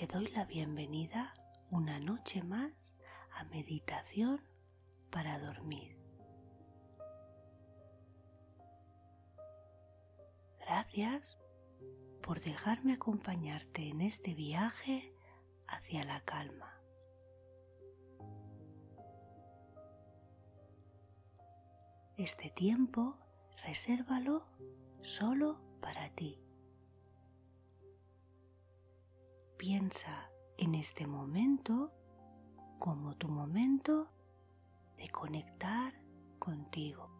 Te doy la bienvenida una noche más a meditación para dormir. Gracias por dejarme acompañarte en este viaje hacia la calma. Este tiempo resérvalo solo para ti. Piensa en este momento como tu momento de conectar contigo,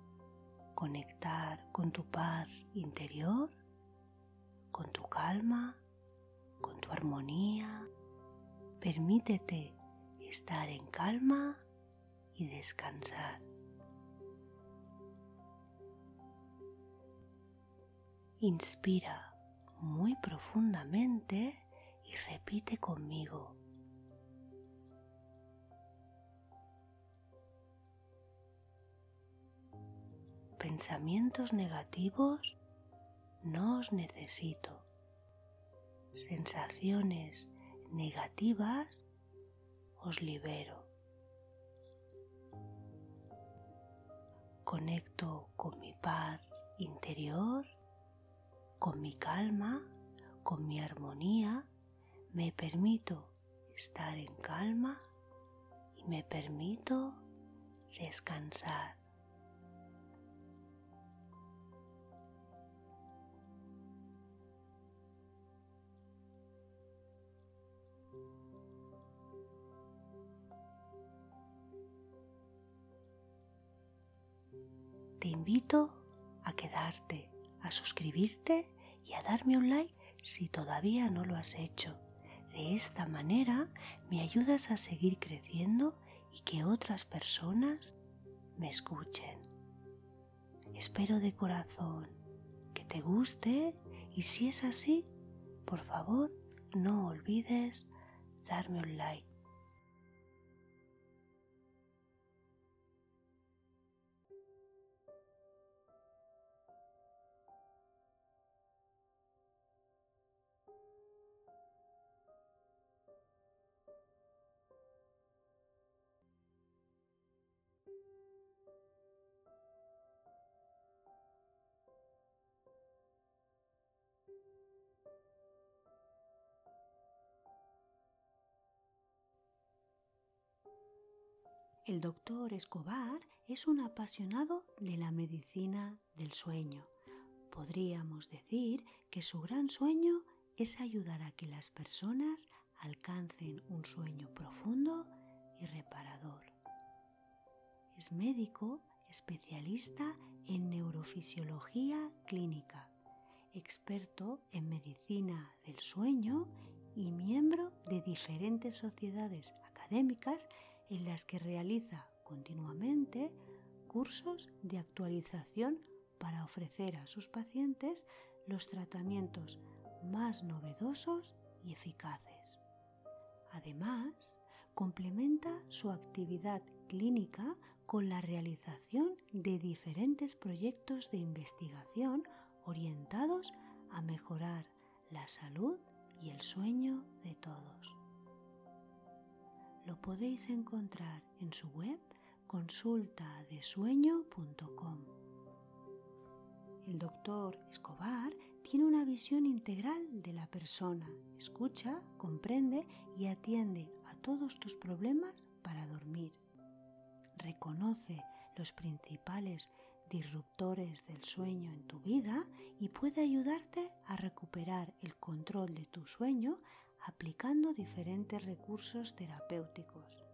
conectar con tu paz interior, con tu calma, con tu armonía. Permítete estar en calma y descansar. Inspira muy profundamente y repite conmigo. Pensamientos negativos no os necesito. Sensaciones negativas os libero. Conecto con mi paz interior, con mi calma, con mi armonía me permito estar en calma y me permito descansar. Invito a quedarte, a suscribirte y a darme un like si todavía no lo has hecho. De esta manera me ayudas a seguir creciendo y que otras personas me escuchen. Espero de corazón que te guste y si es así, por favor no olvides darme un like. El doctor Escobar es un apasionado de la medicina del sueño. Podríamos decir que su gran sueño es ayudar a que las personas alcancen un sueño profundo y reparador. Es médico especialista en neurofisiología clínica, experto en medicina del sueño y miembro de diferentes sociedades académicas en las que realiza continuamente cursos de actualización para ofrecer a sus pacientes los tratamientos más novedosos y eficaces. Además, complementa su actividad clínica con la realización de diferentes proyectos de investigación orientados a mejorar la salud y el sueño de todos lo podéis encontrar en su web consultadesueño.com. El doctor Escobar tiene una visión integral de la persona, escucha, comprende y atiende a todos tus problemas para dormir. Reconoce los principales disruptores del sueño en tu vida y puede ayudarte a recuperar el control de tu sueño aplicando diferentes recursos terapéuticos.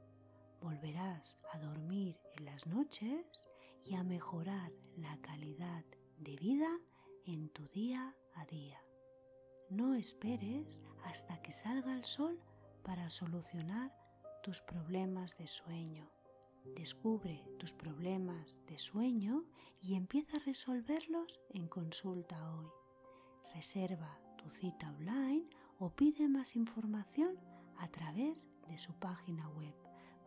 Volverás a dormir en las noches y a mejorar la calidad de vida en tu día a día. No esperes hasta que salga el sol para solucionar tus problemas de sueño. Descubre tus problemas de sueño y empieza a resolverlos en consulta hoy. Reserva tu cita online o pide más información a través de su página web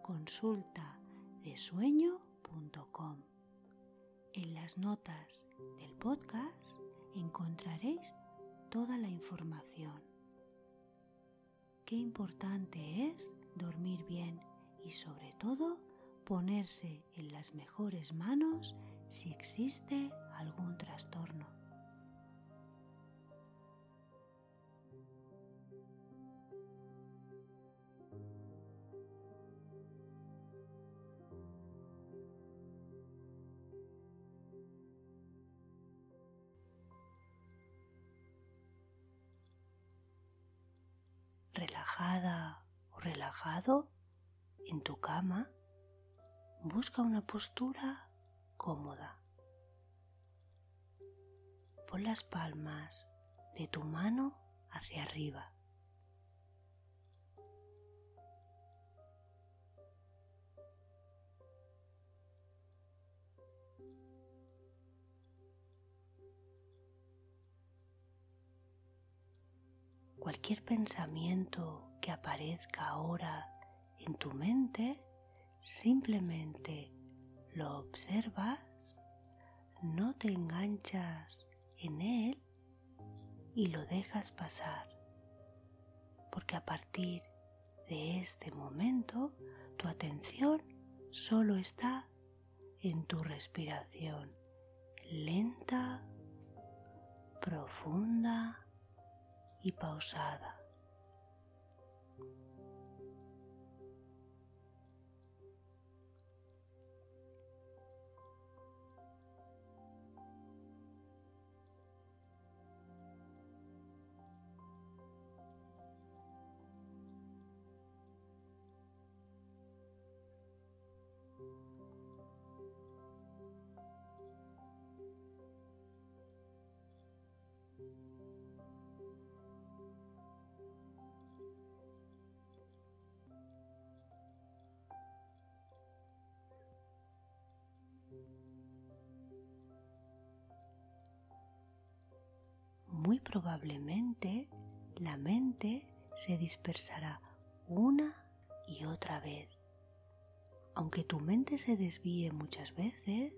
consultadesueño.com. En las notas del podcast encontraréis toda la información. Qué importante es dormir bien y sobre todo ponerse en las mejores manos si existe algún trastorno. relajada o relajado en tu cama, busca una postura cómoda. Pon las palmas de tu mano hacia arriba. Cualquier pensamiento que aparezca ahora en tu mente, simplemente lo observas, no te enganchas en él y lo dejas pasar, porque a partir de este momento tu atención solo está en tu respiración lenta, profunda y pausada. Probablemente la mente se dispersará una y otra vez. Aunque tu mente se desvíe muchas veces,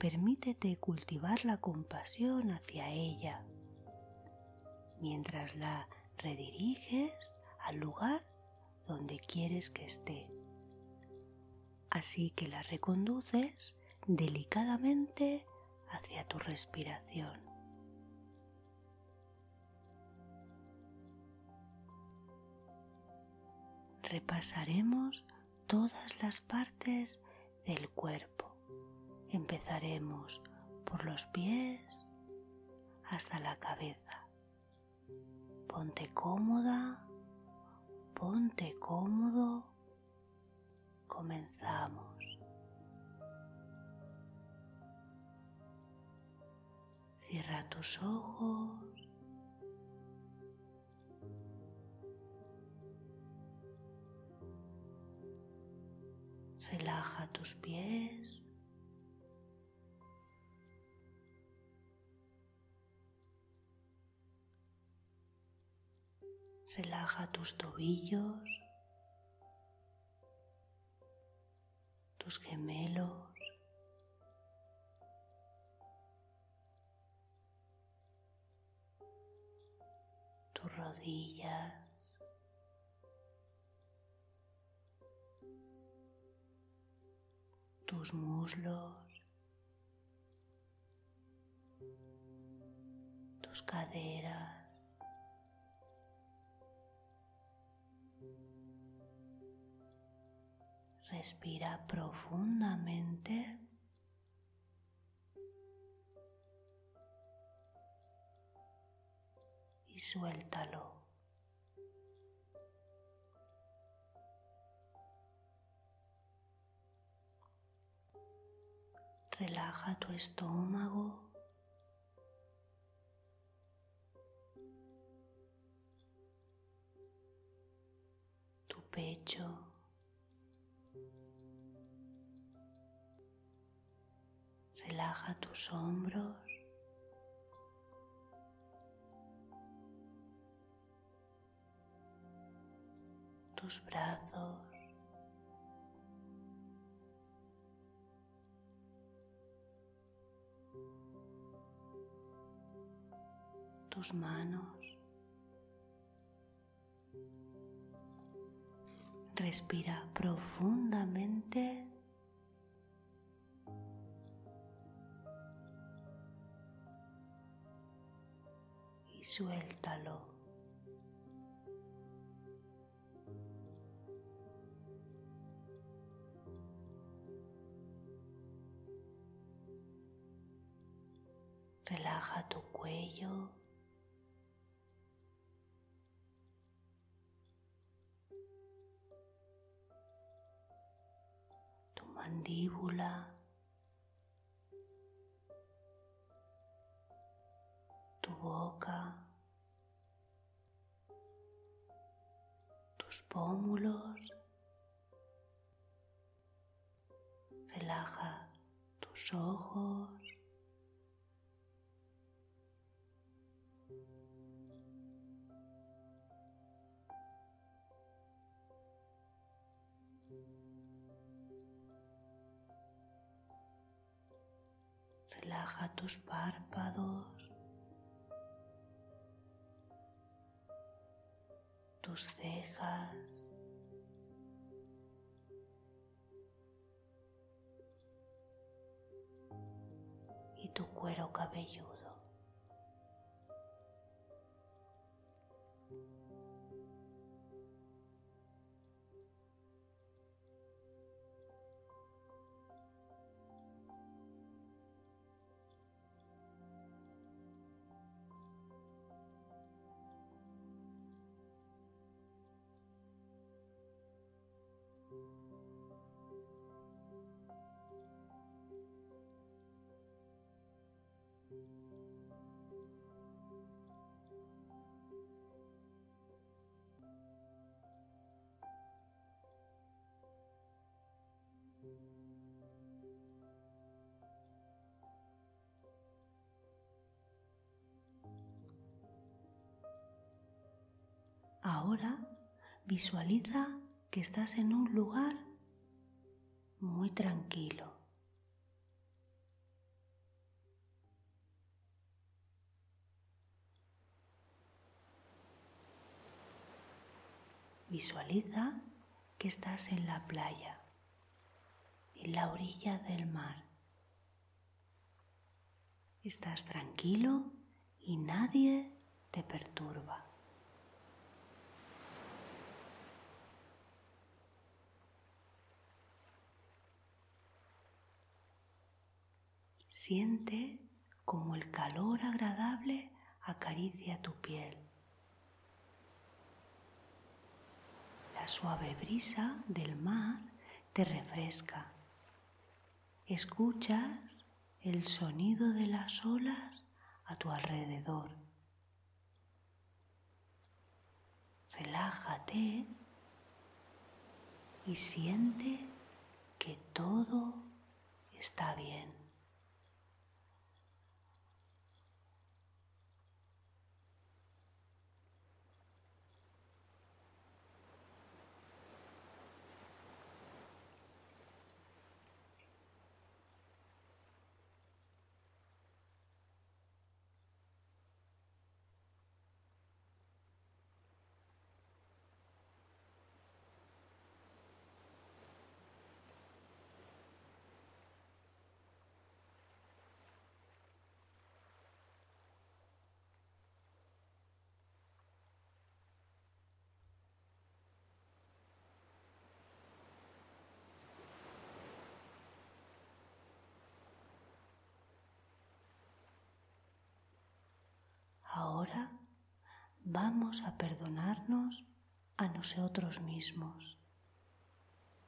permítete cultivar la compasión hacia ella, mientras la rediriges al lugar donde quieres que esté. Así que la reconduces delicadamente hacia tu respiración. Repasaremos todas las partes del cuerpo. Empezaremos por los pies hasta la cabeza. Ponte cómoda, ponte cómodo. Comenzamos. Cierra tus ojos Relaja tus pies. Relaja tus tobillos, tus gemelos, tus rodillas. Tus muslos, tus caderas, respira profundamente. Y suéltalo. Relaja tu estómago. Tu pecho. Relaja tus hombros. tus brazos, tus manos. Respira profundamente. Y suéltalo. Relaja tu cuello. Mandíbula, tu boca, tus pómulos. Relaja tus ojos. Relaja tus párpados, tus cejas, y tu cuero cabelludo. Ahora visualiza que estás en un lugar muy tranquilo. Visualiza que estás en la playa, en la orilla del mar. Estás tranquilo y nadie te perturba. Siente como el calor agradable acaricia tu piel. La suave brisa del mar te refresca. Escuchas el sonido de las olas a tu alrededor. Relájate y siente que todo está bien. Ahora vamos a perdonarnos a nosotros mismos,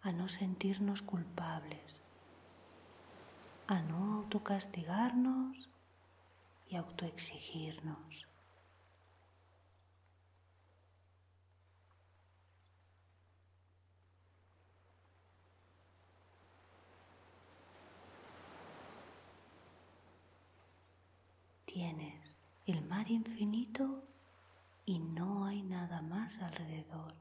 a no sentirnos culpables, a no autocastigarnos y autoexigirnos. Tienes el mar infinito y no hay nada más alrededor.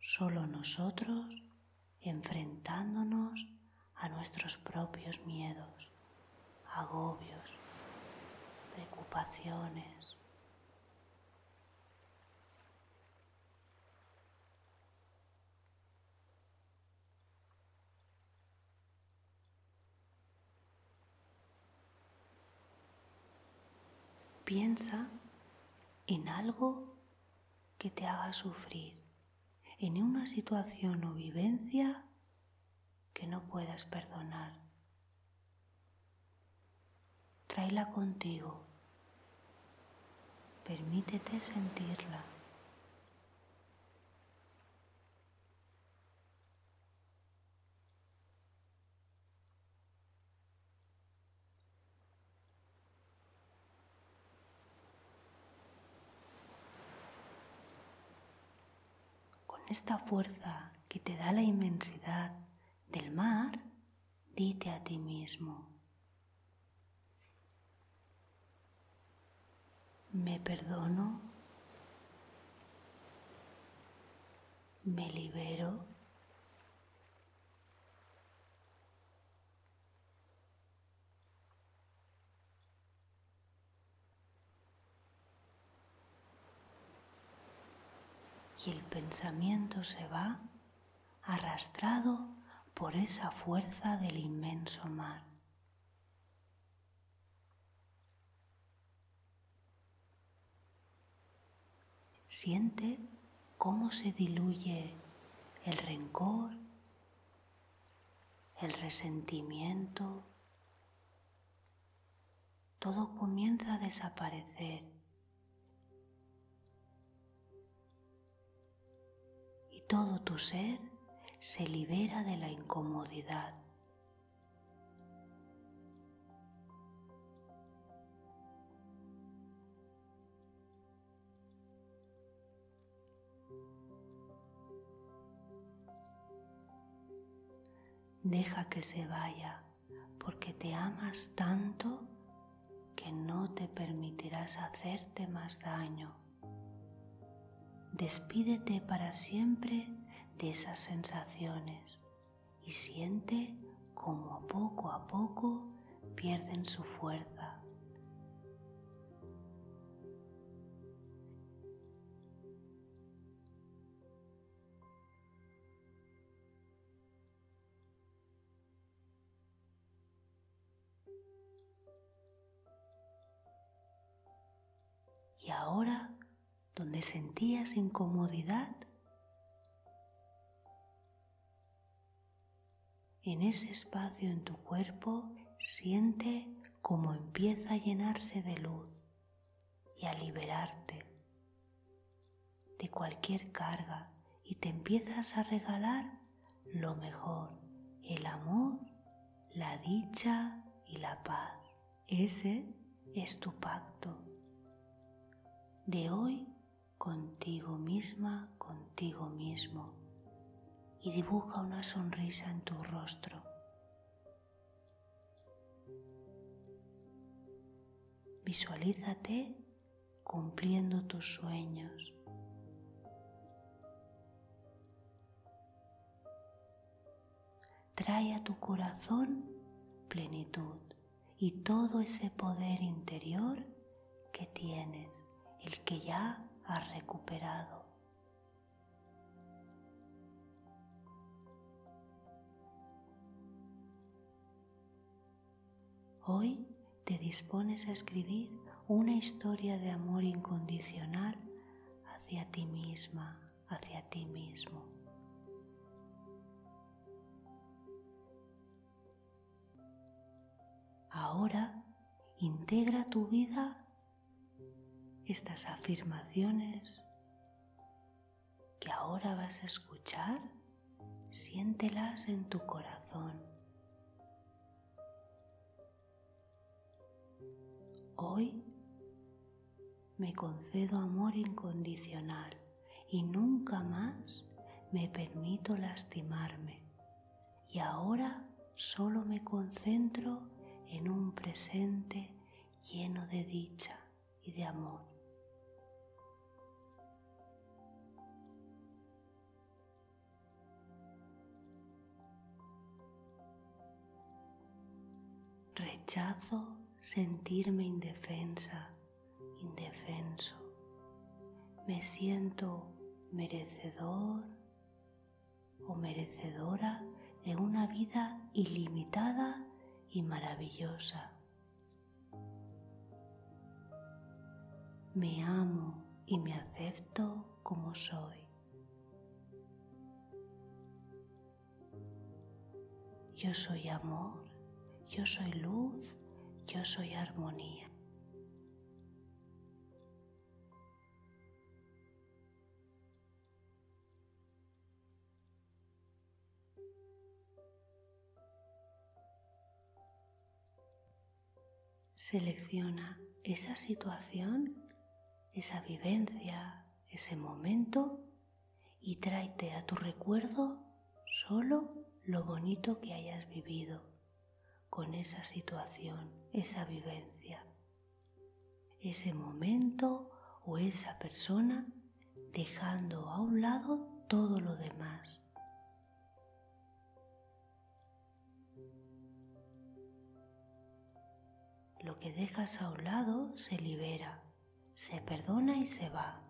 Solo nosotros enfrentándonos a nuestros propios miedos, agobios, preocupaciones. Piensa en algo que te haga sufrir, en una situación o vivencia que no puedas perdonar. Tráela contigo. Permítete sentirla. Esta fuerza que te da la inmensidad del mar, dite a ti mismo, me perdono, me libero. Y el pensamiento se va arrastrado por esa fuerza del inmenso mar. Siente cómo se diluye el rencor, el resentimiento, todo comienza a desaparecer todo tu ser se libera de la incomodidad. Deja que se vaya porque te amas tanto que no te permitirás hacerte más daño. Despídete para siempre de esas sensaciones y siente como poco a poco pierden su fuerza. Y ahora donde sentías incomodidad, en ese espacio en tu cuerpo siente cómo empieza a llenarse de luz y a liberarte de cualquier carga y te empiezas a regalar lo mejor, el amor, la dicha y la paz. Ese es tu pacto. De hoy contigo misma, contigo mismo y dibuja una sonrisa en tu rostro. Visualízate cumpliendo tus sueños. Trae a tu corazón plenitud y todo ese poder interior que tienes, el que ya has recuperado. Hoy te dispones a escribir una historia de amor incondicional hacia ti misma, hacia ti mismo. Ahora integra tu vida estas afirmaciones que ahora vas a escuchar, siéntelas en tu corazón. Hoy me concedo amor incondicional y nunca más me permito lastimarme. Y ahora solo me concentro en un presente lleno de dicha y de amor. Rechazo sentirme indefensa, indefenso. Me siento merecedor o merecedora de una vida ilimitada y maravillosa. Me amo y me acepto como soy. Yo soy amor, yo soy luz, yo soy armonía. Selecciona esa situación, esa vivencia, ese momento y tráete a tu recuerdo solo lo bonito que hayas vivido con esa situación, esa vivencia, ese momento o esa persona dejando a un lado todo lo demás. Lo que dejas a un lado se libera, se perdona y se va.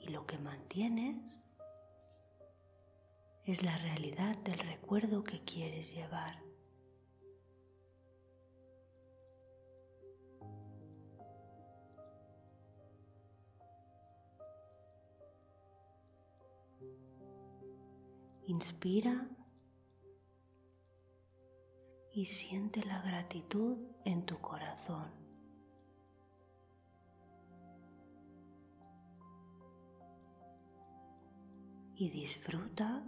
Y lo que mantienes es la realidad del recuerdo que quieres llevar. Inspira y siente la gratitud en tu corazón. Y disfruta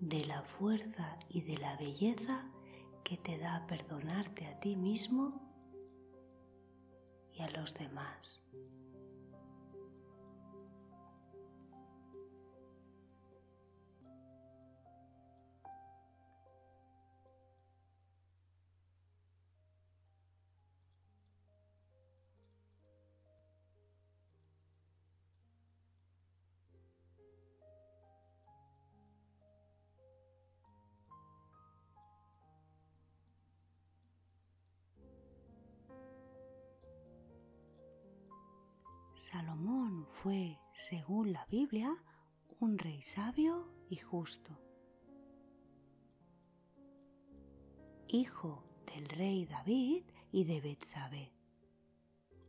de la fuerza y de la belleza que te da perdonarte a ti mismo y a los demás. Salomón fue, según la Biblia, un rey sabio y justo. Hijo del rey David y de Betsabé.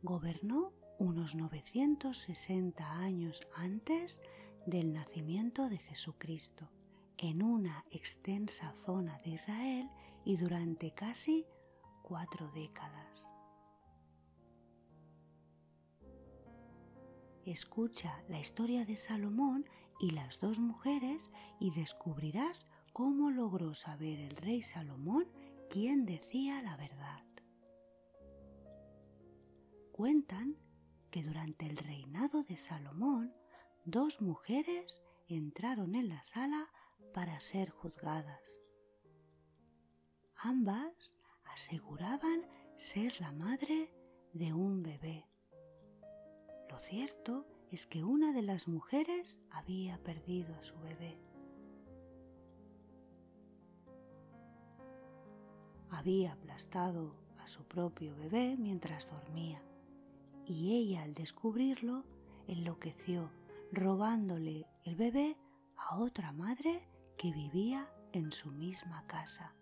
Gobernó unos 960 años antes del nacimiento de Jesucristo en una extensa zona de Israel y durante casi cuatro décadas. Escucha la historia de Salomón y las dos mujeres y descubrirás cómo logró saber el rey Salomón quién decía la verdad. Cuentan que durante el reinado de Salomón dos mujeres entraron en la sala para ser juzgadas. Ambas aseguraban ser la madre de un bebé. Lo cierto es que una de las mujeres había perdido a su bebé. Había aplastado a su propio bebé mientras dormía y ella al descubrirlo enloqueció robándole el bebé a otra madre que vivía en su misma casa.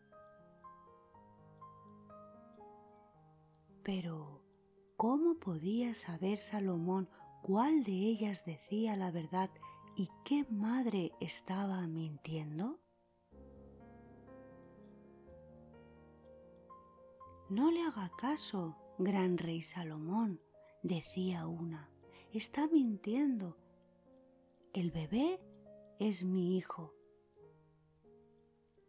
Pero ¿Cómo podía saber Salomón cuál de ellas decía la verdad y qué madre estaba mintiendo? No le haga caso, gran rey Salomón, decía una, está mintiendo. El bebé es mi hijo.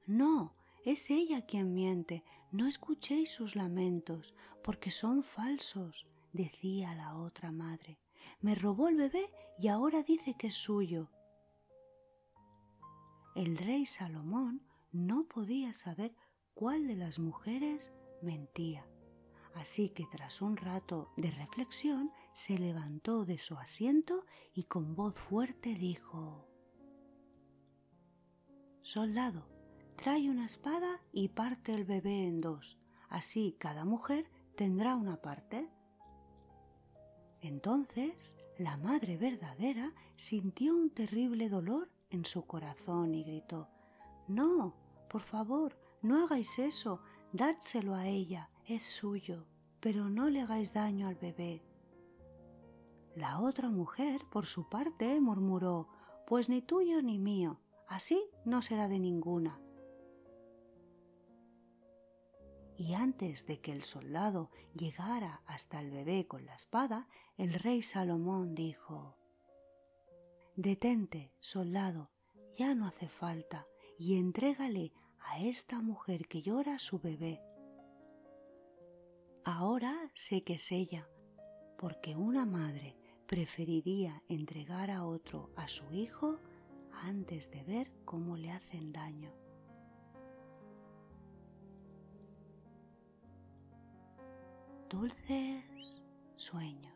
No, es ella quien miente, no escuchéis sus lamentos, porque son falsos, decía la otra madre. Me robó el bebé y ahora dice que es suyo. El rey Salomón no podía saber cuál de las mujeres mentía. Así que tras un rato de reflexión se levantó de su asiento y con voz fuerte dijo Soldado, trae una espada y parte el bebé en dos, Así cada mujer tendrá una parte. Entonces la madre verdadera sintió un terrible dolor en su corazón y gritó No, por favor, no hagáis eso, dádselo a ella, es suyo, pero no le hagáis daño al bebé. La otra mujer, por su parte, murmuró Pues ni tuyo ni mío, así no será de ninguna. Y antes de que el soldado llegara hasta el bebé con la espada, el rey Salomón dijo Detente, soldado, ya no hace falta, y entrégale a esta mujer que llora su bebé. Ahora sé que es ella, porque una madre preferiría entregar a otro a su hijo antes de ver cómo le hacen daño. Dulces sueños.